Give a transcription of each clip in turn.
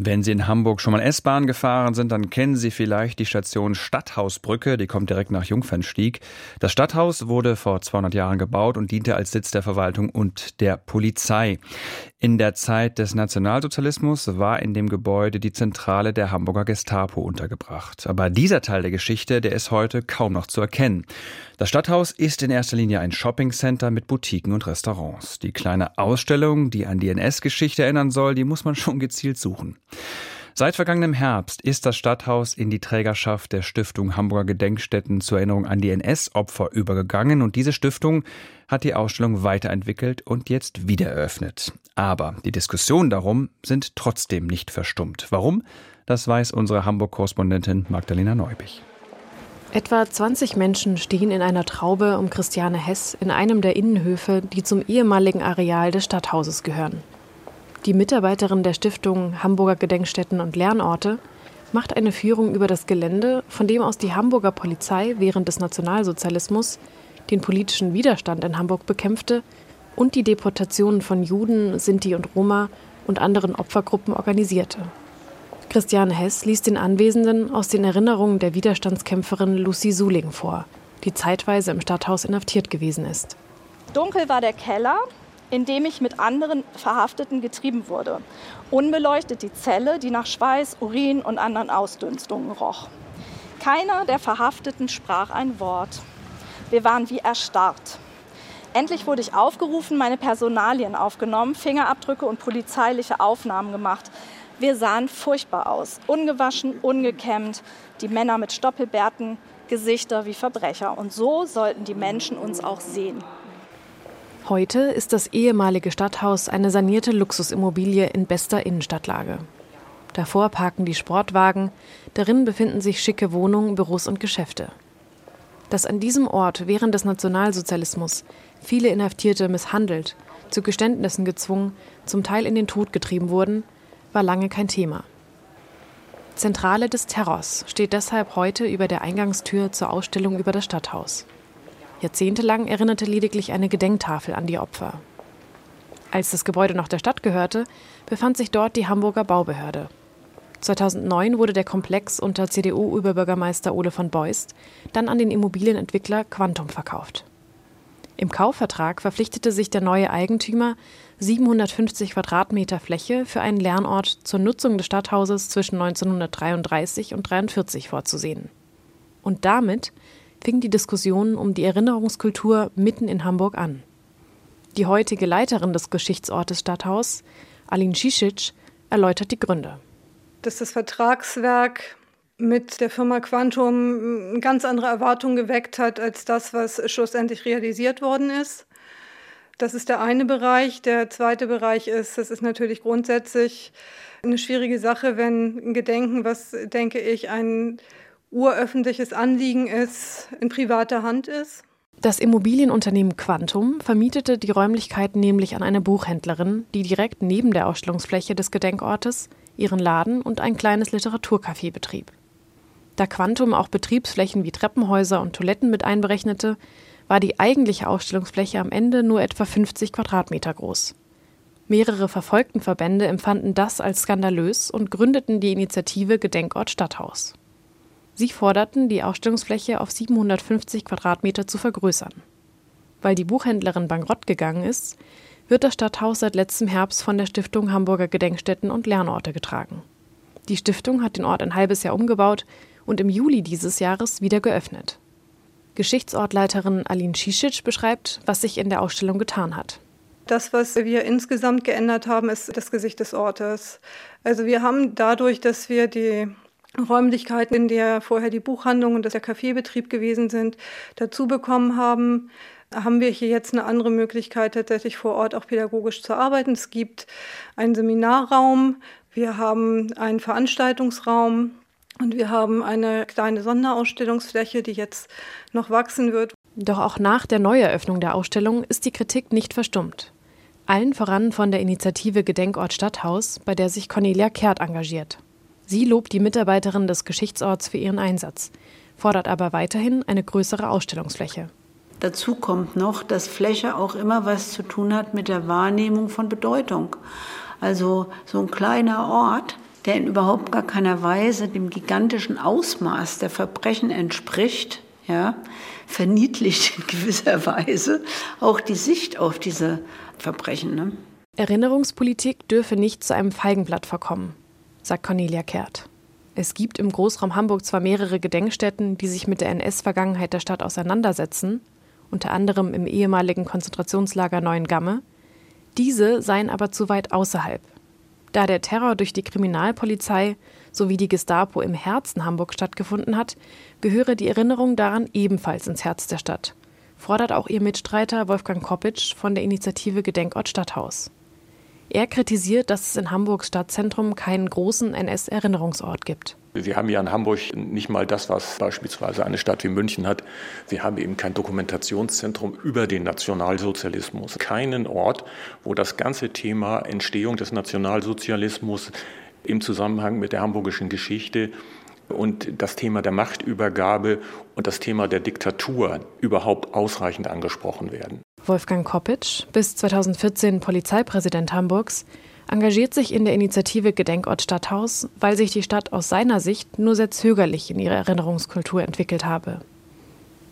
wenn Sie in Hamburg schon mal S-Bahn gefahren sind, dann kennen Sie vielleicht die Station Stadthausbrücke, die kommt direkt nach Jungfernstieg. Das Stadthaus wurde vor 200 Jahren gebaut und diente als Sitz der Verwaltung und der Polizei. In der Zeit des Nationalsozialismus war in dem Gebäude die Zentrale der Hamburger Gestapo untergebracht. Aber dieser Teil der Geschichte, der ist heute kaum noch zu erkennen. Das Stadthaus ist in erster Linie ein Shoppingcenter mit Boutiquen und Restaurants. Die kleine Ausstellung, die an die NS-Geschichte erinnern soll, die muss man schon gezielt suchen. Seit vergangenem Herbst ist das Stadthaus in die Trägerschaft der Stiftung Hamburger Gedenkstätten zur Erinnerung an die NS-Opfer übergegangen und diese Stiftung hat die Ausstellung weiterentwickelt und jetzt wieder eröffnet. Aber die Diskussionen darum sind trotzdem nicht verstummt. Warum? Das weiß unsere Hamburg-Korrespondentin Magdalena Neubich. Etwa 20 Menschen stehen in einer Traube um Christiane Hess in einem der Innenhöfe, die zum ehemaligen Areal des Stadthauses gehören. Die Mitarbeiterin der Stiftung Hamburger Gedenkstätten und Lernorte macht eine Führung über das Gelände, von dem aus die Hamburger Polizei während des Nationalsozialismus den politischen Widerstand in Hamburg bekämpfte und die Deportationen von Juden, Sinti und Roma und anderen Opfergruppen organisierte. Christiane Hess liest den Anwesenden aus den Erinnerungen der Widerstandskämpferin Lucy Suling vor, die zeitweise im Stadthaus inhaftiert gewesen ist. Dunkel war der Keller, in dem ich mit anderen Verhafteten getrieben wurde. Unbeleuchtet die Zelle, die nach Schweiß, Urin und anderen Ausdünstungen roch. Keiner der Verhafteten sprach ein Wort. Wir waren wie erstarrt. Endlich wurde ich aufgerufen, meine Personalien aufgenommen, Fingerabdrücke und polizeiliche Aufnahmen gemacht. Wir sahen furchtbar aus, ungewaschen, ungekämmt, die Männer mit Stoppelbärten, Gesichter wie Verbrecher. Und so sollten die Menschen uns auch sehen. Heute ist das ehemalige Stadthaus eine sanierte Luxusimmobilie in bester Innenstadtlage. Davor parken die Sportwagen, darin befinden sich schicke Wohnungen, Büros und Geschäfte. Dass an diesem Ort während des Nationalsozialismus viele Inhaftierte misshandelt, zu Geständnissen gezwungen, zum Teil in den Tod getrieben wurden, war lange kein Thema. Zentrale des Terrors steht deshalb heute über der Eingangstür zur Ausstellung über das Stadthaus. Jahrzehntelang erinnerte lediglich eine Gedenktafel an die Opfer. Als das Gebäude noch der Stadt gehörte, befand sich dort die Hamburger Baubehörde. 2009 wurde der Komplex unter CDU-Überbürgermeister Ole von Beust dann an den Immobilienentwickler Quantum verkauft. Im Kaufvertrag verpflichtete sich der neue Eigentümer, 750 Quadratmeter Fläche für einen Lernort zur Nutzung des Stadthauses zwischen 1933 und 1943 vorzusehen. Und damit fing die Diskussion um die Erinnerungskultur mitten in Hamburg an. Die heutige Leiterin des Geschichtsortes Stadthaus, Aline Cicic, erläutert die Gründe. Dass das Vertragswerk mit der Firma Quantum ganz andere Erwartungen geweckt hat als das, was schlussendlich realisiert worden ist. Das ist der eine Bereich. Der zweite Bereich ist, das ist natürlich grundsätzlich eine schwierige Sache, wenn ein Gedenken, was, denke ich, ein uröffentliches Anliegen ist, in privater Hand ist. Das Immobilienunternehmen Quantum vermietete die Räumlichkeiten nämlich an eine Buchhändlerin, die direkt neben der Ausstellungsfläche des Gedenkortes ihren Laden und ein kleines Literaturcafé betrieb. Da Quantum auch Betriebsflächen wie Treppenhäuser und Toiletten mit einberechnete, war die eigentliche Ausstellungsfläche am Ende nur etwa 50 Quadratmeter groß. Mehrere Verfolgtenverbände empfanden das als skandalös und gründeten die Initiative Gedenkort Stadthaus. Sie forderten, die Ausstellungsfläche auf 750 Quadratmeter zu vergrößern. Weil die Buchhändlerin bankrott gegangen ist, wird das Stadthaus seit letztem Herbst von der Stiftung Hamburger Gedenkstätten und Lernorte getragen. Die Stiftung hat den Ort ein halbes Jahr umgebaut und im Juli dieses Jahres wieder geöffnet. Geschichtsortleiterin Aline Cicic beschreibt, was sich in der Ausstellung getan hat. Das, was wir insgesamt geändert haben, ist das Gesicht des Ortes. Also wir haben dadurch, dass wir die Räumlichkeiten, in der vorher die Buchhandlung und der Kaffeebetrieb gewesen sind, dazu bekommen haben, haben wir hier jetzt eine andere Möglichkeit, tatsächlich vor Ort auch pädagogisch zu arbeiten. Es gibt einen Seminarraum, wir haben einen Veranstaltungsraum und wir haben eine kleine Sonderausstellungsfläche, die jetzt noch wachsen wird. Doch auch nach der Neueröffnung der Ausstellung ist die Kritik nicht verstummt. Allen voran von der Initiative Gedenkort Stadthaus, bei der sich Cornelia Kehrt engagiert. Sie lobt die Mitarbeiterin des Geschichtsorts für ihren Einsatz, fordert aber weiterhin eine größere Ausstellungsfläche. Dazu kommt noch, dass Fläche auch immer was zu tun hat mit der Wahrnehmung von Bedeutung. Also so ein kleiner Ort, der in überhaupt gar keiner Weise dem gigantischen Ausmaß der Verbrechen entspricht, ja, verniedlicht in gewisser Weise auch die Sicht auf diese Verbrechen. Ne? Erinnerungspolitik dürfe nicht zu einem Feigenblatt verkommen, sagt Cornelia Kehrt. Es gibt im Großraum Hamburg zwar mehrere Gedenkstätten, die sich mit der NS-Vergangenheit der Stadt auseinandersetzen, unter anderem im ehemaligen Konzentrationslager Neuengamme, diese seien aber zu weit außerhalb. Da der Terror durch die Kriminalpolizei sowie die Gestapo im Herzen Hamburg stattgefunden hat, gehöre die Erinnerung daran ebenfalls ins Herz der Stadt, fordert auch ihr Mitstreiter Wolfgang Koppitsch von der Initiative Gedenkort Stadthaus. Er kritisiert, dass es in Hamburgs Stadtzentrum keinen großen NS-Erinnerungsort gibt. Wir haben ja in Hamburg nicht mal das, was beispielsweise eine Stadt wie München hat. Wir haben eben kein Dokumentationszentrum über den Nationalsozialismus. Keinen Ort, wo das ganze Thema Entstehung des Nationalsozialismus im Zusammenhang mit der hamburgischen Geschichte und das Thema der Machtübergabe und das Thema der Diktatur überhaupt ausreichend angesprochen werden. Wolfgang Koppitsch, bis 2014 Polizeipräsident Hamburgs, engagiert sich in der Initiative Gedenkort Stadthaus, weil sich die Stadt aus seiner Sicht nur sehr zögerlich in ihrer Erinnerungskultur entwickelt habe.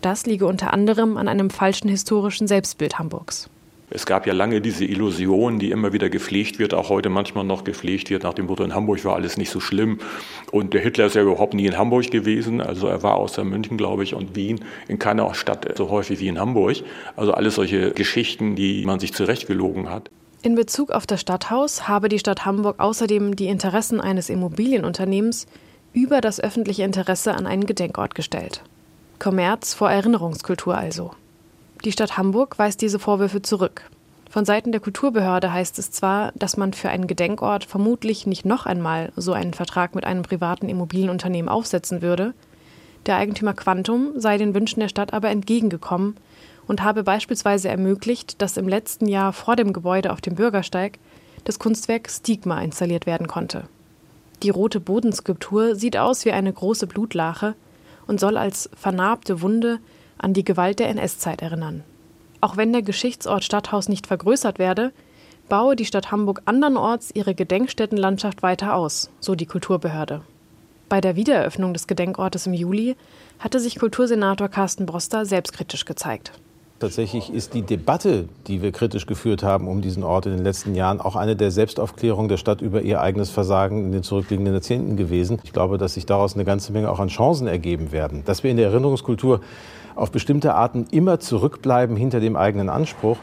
Das liege unter anderem an einem falschen historischen Selbstbild Hamburgs. Es gab ja lange diese Illusion, die immer wieder gepflegt wird, auch heute manchmal noch gepflegt wird, nach dem Motto, in Hamburg war alles nicht so schlimm. Und der Hitler ist ja überhaupt nie in Hamburg gewesen. Also er war außer München, glaube ich, und Wien in keiner Stadt so häufig wie in Hamburg. Also alles solche Geschichten, die man sich zurechtgelogen hat. In Bezug auf das Stadthaus habe die Stadt Hamburg außerdem die Interessen eines Immobilienunternehmens über das öffentliche Interesse an einen Gedenkort gestellt. Kommerz vor Erinnerungskultur also. Die Stadt Hamburg weist diese Vorwürfe zurück. Von Seiten der Kulturbehörde heißt es zwar, dass man für einen Gedenkort vermutlich nicht noch einmal so einen Vertrag mit einem privaten Immobilienunternehmen aufsetzen würde, der Eigentümer Quantum sei den Wünschen der Stadt aber entgegengekommen und habe beispielsweise ermöglicht, dass im letzten Jahr vor dem Gebäude auf dem Bürgersteig das Kunstwerk Stigma installiert werden konnte. Die rote Bodenskulptur sieht aus wie eine große Blutlache und soll als vernarbte Wunde an die Gewalt der NS-Zeit erinnern. Auch wenn der Geschichtsort Stadthaus nicht vergrößert werde, baue die Stadt Hamburg andernorts ihre Gedenkstättenlandschaft weiter aus, so die Kulturbehörde. Bei der Wiedereröffnung des Gedenkortes im Juli hatte sich Kultursenator Carsten Broster selbstkritisch gezeigt. Tatsächlich ist die Debatte, die wir kritisch geführt haben um diesen Ort in den letzten Jahren, auch eine der Selbstaufklärung der Stadt über ihr eigenes Versagen in den zurückliegenden Jahrzehnten gewesen. Ich glaube, dass sich daraus eine ganze Menge auch an Chancen ergeben werden. Dass wir in der Erinnerungskultur auf bestimmte Arten immer zurückbleiben hinter dem eigenen Anspruch.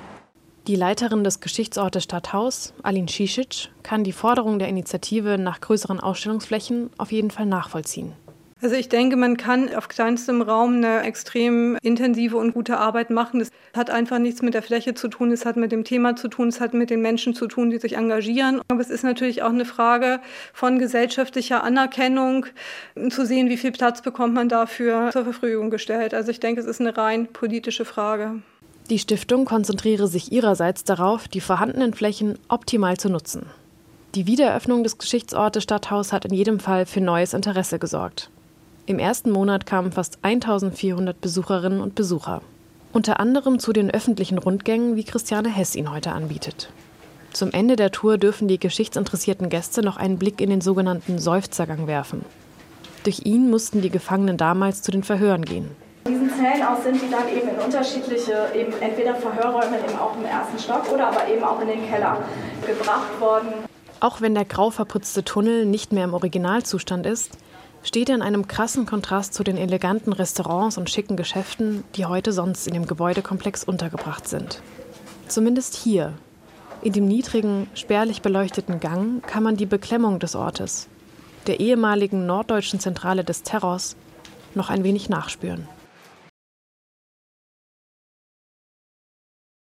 Die Leiterin des Geschichtsortes Stadthaus, Alin Cicic, kann die Forderung der Initiative nach größeren Ausstellungsflächen auf jeden Fall nachvollziehen. Also ich denke, man kann auf kleinstem Raum eine extrem intensive und gute Arbeit machen. Das hat einfach nichts mit der Fläche zu tun, es hat mit dem Thema zu tun, es hat mit den Menschen zu tun, die sich engagieren. Aber es ist natürlich auch eine Frage von gesellschaftlicher Anerkennung, zu sehen, wie viel Platz bekommt man dafür zur Verfügung gestellt. Also ich denke, es ist eine rein politische Frage. Die Stiftung konzentriere sich ihrerseits darauf, die vorhandenen Flächen optimal zu nutzen. Die Wiedereröffnung des Geschichtsortes Stadthaus hat in jedem Fall für neues Interesse gesorgt. Im ersten Monat kamen fast 1400 Besucherinnen und Besucher. Unter anderem zu den öffentlichen Rundgängen, wie Christiane Hess ihn heute anbietet. Zum Ende der Tour dürfen die geschichtsinteressierten Gäste noch einen Blick in den sogenannten Seufzergang werfen. Durch ihn mussten die Gefangenen damals zu den Verhören gehen. Diesen Zellen aus sind die dann eben in unterschiedliche, eben entweder Verhörräume eben auch im ersten Stock oder aber eben auch in den Keller gebracht worden. Auch wenn der grau verputzte Tunnel nicht mehr im Originalzustand ist, steht er in einem krassen Kontrast zu den eleganten Restaurants und schicken Geschäften, die heute sonst in dem Gebäudekomplex untergebracht sind. Zumindest hier, in dem niedrigen, spärlich beleuchteten Gang, kann man die Beklemmung des Ortes, der ehemaligen norddeutschen Zentrale des Terrors, noch ein wenig nachspüren.